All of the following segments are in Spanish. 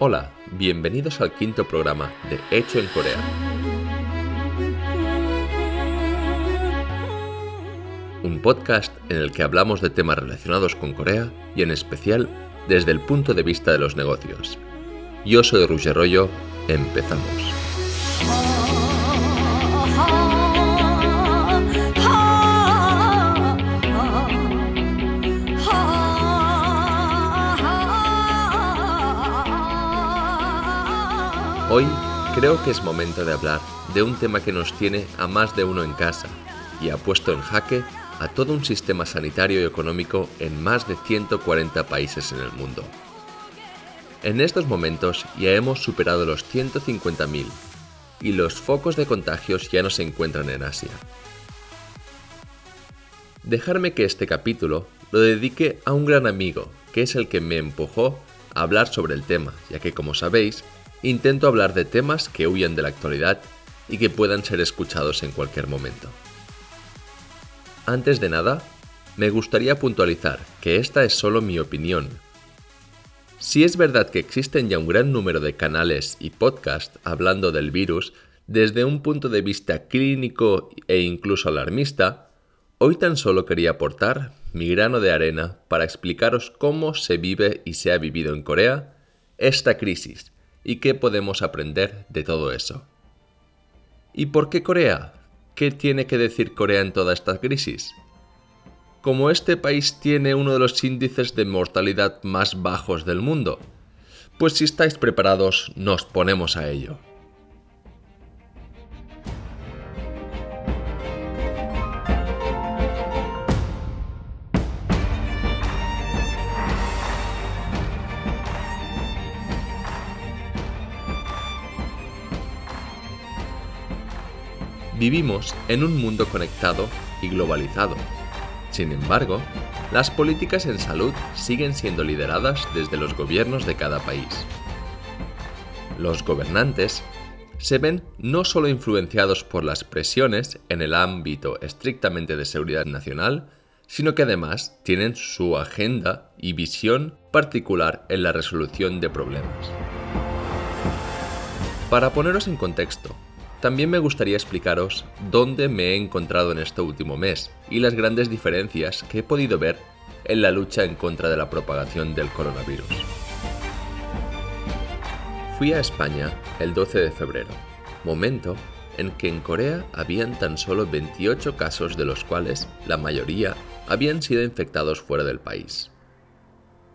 Hola, bienvenidos al quinto programa de Hecho en Corea. Un podcast en el que hablamos de temas relacionados con Corea y en especial desde el punto de vista de los negocios. Yo soy Roger Rollo, empezamos. Creo que es momento de hablar de un tema que nos tiene a más de uno en casa y ha puesto en jaque a todo un sistema sanitario y económico en más de 140 países en el mundo. En estos momentos ya hemos superado los 150.000 y los focos de contagios ya no se encuentran en Asia. Dejarme que este capítulo lo dedique a un gran amigo, que es el que me empujó a hablar sobre el tema, ya que como sabéis, intento hablar de temas que huyan de la actualidad y que puedan ser escuchados en cualquier momento. Antes de nada, me gustaría puntualizar que esta es solo mi opinión. Si es verdad que existen ya un gran número de canales y podcasts hablando del virus desde un punto de vista clínico e incluso alarmista, hoy tan solo quería aportar mi grano de arena para explicaros cómo se vive y se ha vivido en Corea esta crisis y qué podemos aprender de todo eso. ¿Y por qué Corea? ¿Qué tiene que decir Corea en toda esta crisis? Como este país tiene uno de los índices de mortalidad más bajos del mundo, pues si estáis preparados nos ponemos a ello. Vivimos en un mundo conectado y globalizado. Sin embargo, las políticas en salud siguen siendo lideradas desde los gobiernos de cada país. Los gobernantes se ven no solo influenciados por las presiones en el ámbito estrictamente de seguridad nacional, sino que además tienen su agenda y visión particular en la resolución de problemas. Para poneros en contexto, también me gustaría explicaros dónde me he encontrado en este último mes y las grandes diferencias que he podido ver en la lucha en contra de la propagación del coronavirus. Fui a España el 12 de febrero, momento en que en Corea habían tan solo 28 casos de los cuales la mayoría habían sido infectados fuera del país.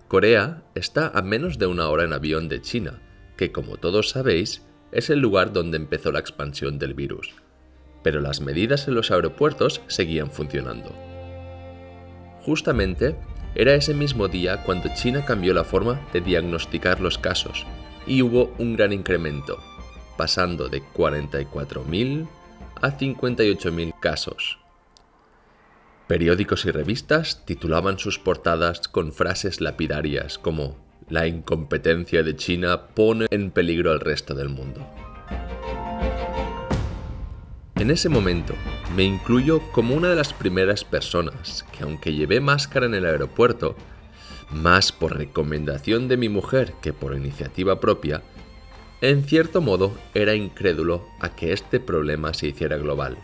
Corea está a menos de una hora en avión de China, que como todos sabéis es el lugar donde empezó la expansión del virus, pero las medidas en los aeropuertos seguían funcionando. Justamente, era ese mismo día cuando China cambió la forma de diagnosticar los casos y hubo un gran incremento, pasando de 44.000 a 58.000 casos. Periódicos y revistas titulaban sus portadas con frases lapidarias como la incompetencia de China pone en peligro al resto del mundo. En ese momento, me incluyo como una de las primeras personas que aunque llevé máscara en el aeropuerto, más por recomendación de mi mujer que por iniciativa propia, en cierto modo era incrédulo a que este problema se hiciera global,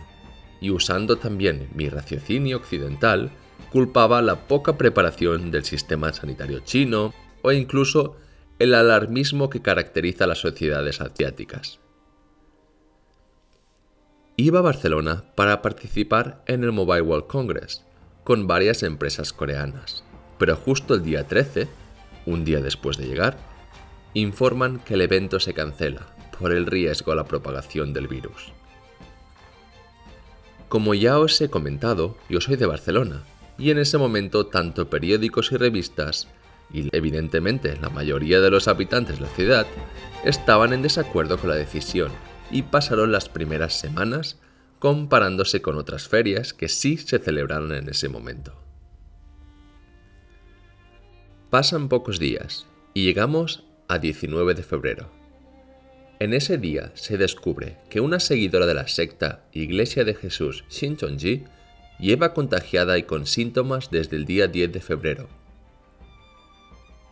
y usando también mi raciocinio occidental, culpaba la poca preparación del sistema sanitario chino, o incluso el alarmismo que caracteriza a las sociedades asiáticas. Iba a Barcelona para participar en el Mobile World Congress con varias empresas coreanas, pero justo el día 13, un día después de llegar, informan que el evento se cancela por el riesgo a la propagación del virus. Como ya os he comentado, yo soy de Barcelona, y en ese momento tanto periódicos y revistas y evidentemente la mayoría de los habitantes de la ciudad estaban en desacuerdo con la decisión y pasaron las primeras semanas comparándose con otras ferias que sí se celebraron en ese momento. Pasan pocos días y llegamos a 19 de febrero. En ese día se descubre que una seguidora de la secta Iglesia de Jesús Shincheonji lleva contagiada y con síntomas desde el día 10 de febrero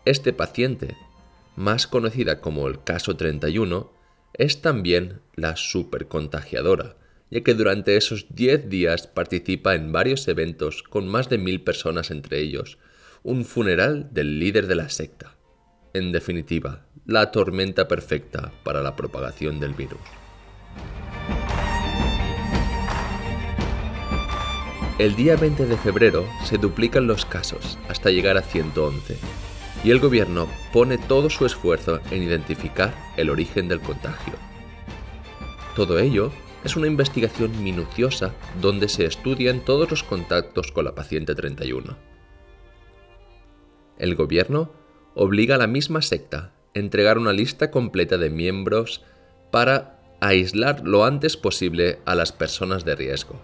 este paciente más conocida como el caso 31, es también la supercontagiadora, ya que durante esos 10 días participa en varios eventos con más de mil personas entre ellos, un funeral del líder de la secta. En definitiva, la tormenta perfecta para la propagación del virus. El día 20 de febrero se duplican los casos hasta llegar a 111 y el gobierno pone todo su esfuerzo en identificar el origen del contagio. Todo ello es una investigación minuciosa donde se estudian todos los contactos con la paciente 31. El gobierno obliga a la misma secta a entregar una lista completa de miembros para aislar lo antes posible a las personas de riesgo.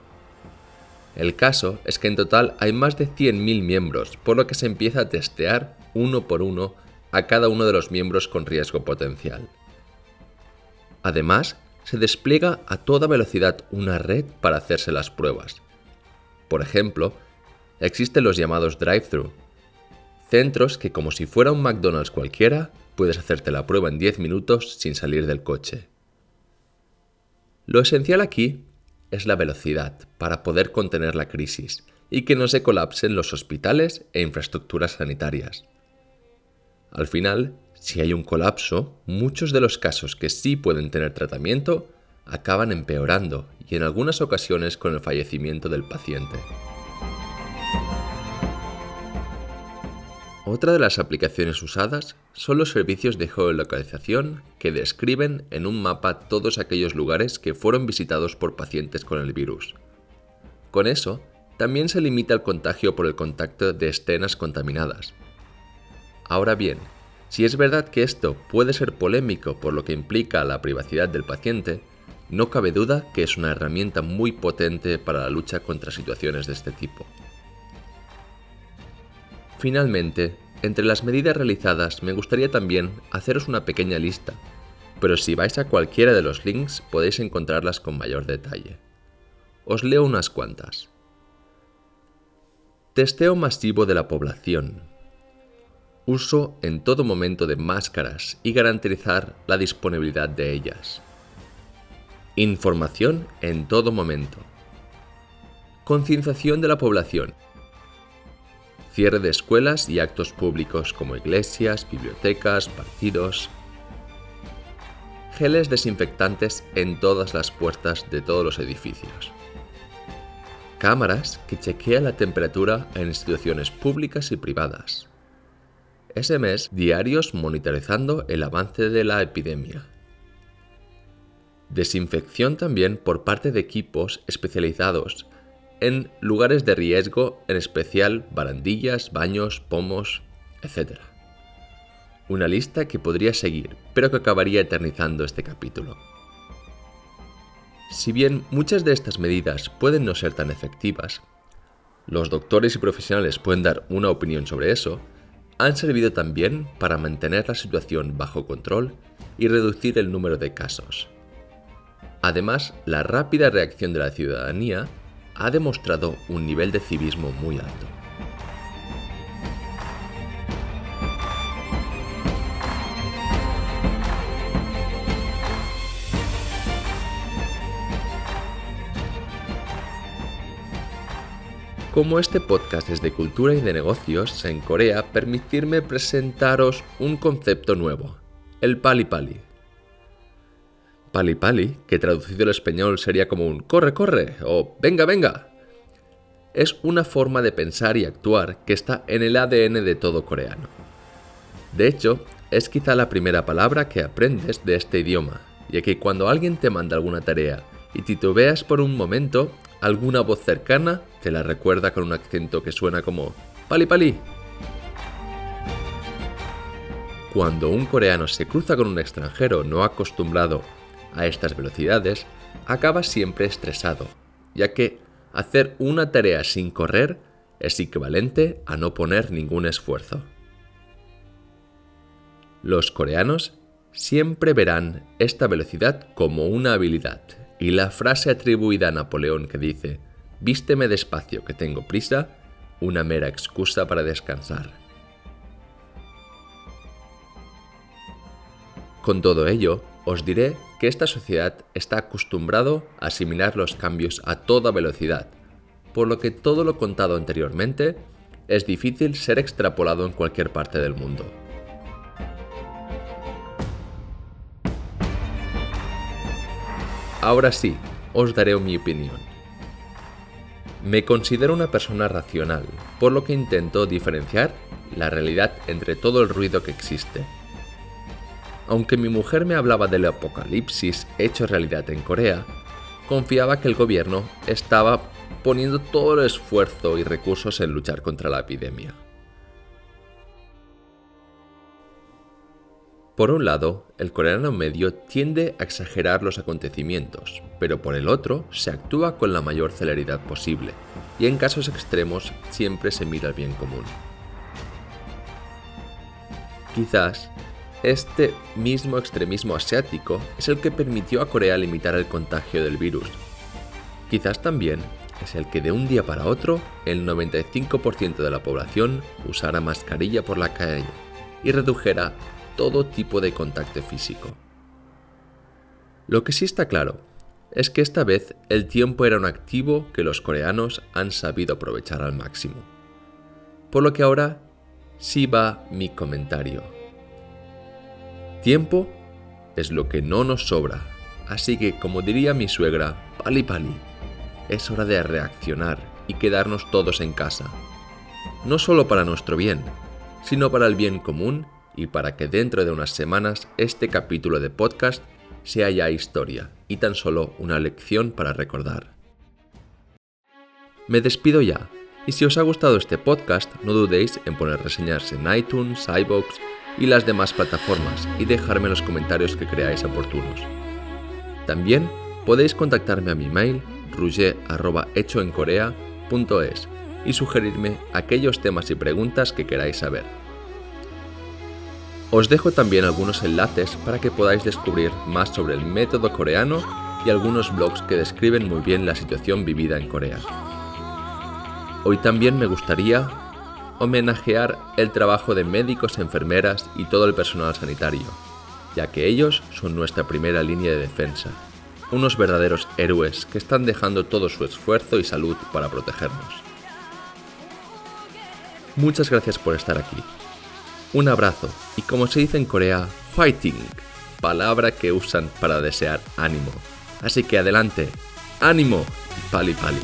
El caso es que en total hay más de 100.000 miembros, por lo que se empieza a testear uno por uno a cada uno de los miembros con riesgo potencial. Además, se despliega a toda velocidad una red para hacerse las pruebas. Por ejemplo, existen los llamados drive-thru, centros que como si fuera un McDonald's cualquiera, puedes hacerte la prueba en 10 minutos sin salir del coche. Lo esencial aquí es la velocidad para poder contener la crisis y que no se colapsen los hospitales e infraestructuras sanitarias. Al final, si hay un colapso, muchos de los casos que sí pueden tener tratamiento acaban empeorando y en algunas ocasiones con el fallecimiento del paciente. Otra de las aplicaciones usadas son los servicios de geolocalización que describen en un mapa todos aquellos lugares que fueron visitados por pacientes con el virus. Con eso, también se limita el contagio por el contacto de escenas contaminadas. Ahora bien, si es verdad que esto puede ser polémico por lo que implica la privacidad del paciente, no cabe duda que es una herramienta muy potente para la lucha contra situaciones de este tipo. Finalmente, entre las medidas realizadas me gustaría también haceros una pequeña lista, pero si vais a cualquiera de los links podéis encontrarlas con mayor detalle. Os leo unas cuantas. Testeo masivo de la población, uso en todo momento de máscaras y garantizar la disponibilidad de ellas. Información en todo momento. Concienciación de la población. Cierre de escuelas y actos públicos como iglesias, bibliotecas, partidos. Geles desinfectantes en todas las puertas de todos los edificios. Cámaras que chequean la temperatura en instituciones públicas y privadas SMS diarios monitorizando el avance de la epidemia. Desinfección también por parte de equipos especializados en lugares de riesgo, en especial barandillas, baños, pomos, etc. Una lista que podría seguir, pero que acabaría eternizando este capítulo. Si bien muchas de estas medidas pueden no ser tan efectivas, los doctores y profesionales pueden dar una opinión sobre eso, han servido también para mantener la situación bajo control y reducir el número de casos. Además, la rápida reacción de la ciudadanía ha demostrado un nivel de civismo muy alto. Como este podcast es de cultura y de negocios en Corea, permitirme presentaros un concepto nuevo, el pali pali. Pali pali, que traducido al español sería como un corre corre o venga venga, es una forma de pensar y actuar que está en el ADN de todo coreano. De hecho, es quizá la primera palabra que aprendes de este idioma, ya que cuando alguien te manda alguna tarea y titubeas por un momento, alguna voz cercana te la recuerda con un acento que suena como pali pali. Cuando un coreano se cruza con un extranjero no acostumbrado a estas velocidades, acaba siempre estresado, ya que hacer una tarea sin correr es equivalente a no poner ningún esfuerzo. Los coreanos siempre verán esta velocidad como una habilidad y la frase atribuida a Napoleón que dice, vísteme despacio que tengo prisa, una mera excusa para descansar. Con todo ello, os diré que esta sociedad está acostumbrado a asimilar los cambios a toda velocidad, por lo que todo lo contado anteriormente es difícil ser extrapolado en cualquier parte del mundo. Ahora sí, os daré mi opinión. Me considero una persona racional, por lo que intento diferenciar la realidad entre todo el ruido que existe. Aunque mi mujer me hablaba del apocalipsis hecho realidad en Corea, confiaba que el gobierno estaba poniendo todo el esfuerzo y recursos en luchar contra la epidemia. Por un lado, el coreano medio tiende a exagerar los acontecimientos, pero por el otro se actúa con la mayor celeridad posible, y en casos extremos siempre se mira el bien común. Quizás este mismo extremismo asiático es el que permitió a Corea limitar el contagio del virus. Quizás también es el que de un día para otro el 95% de la población usara mascarilla por la calle y redujera todo tipo de contacto físico. Lo que sí está claro es que esta vez el tiempo era un activo que los coreanos han sabido aprovechar al máximo. Por lo que ahora sí va mi comentario. Tiempo es lo que no nos sobra, así que como diría mi suegra, pali pali, es hora de reaccionar y quedarnos todos en casa. No solo para nuestro bien, sino para el bien común y para que dentro de unas semanas este capítulo de podcast sea ya historia y tan solo una lección para recordar. Me despido ya, y si os ha gustado este podcast no dudéis en poner reseñas en iTunes, iBox y las demás plataformas y dejarme los comentarios que creáis oportunos. También podéis contactarme a mi mail ruger.hechoencorea.es y sugerirme aquellos temas y preguntas que queráis saber. Os dejo también algunos enlaces para que podáis descubrir más sobre el método coreano y algunos blogs que describen muy bien la situación vivida en Corea. Hoy también me gustaría homenajear el trabajo de médicos, enfermeras y todo el personal sanitario, ya que ellos son nuestra primera línea de defensa, unos verdaderos héroes que están dejando todo su esfuerzo y salud para protegernos. Muchas gracias por estar aquí un abrazo y como se dice en Corea, fighting, palabra que usan para desear ánimo. Así que adelante, ánimo, pali pali.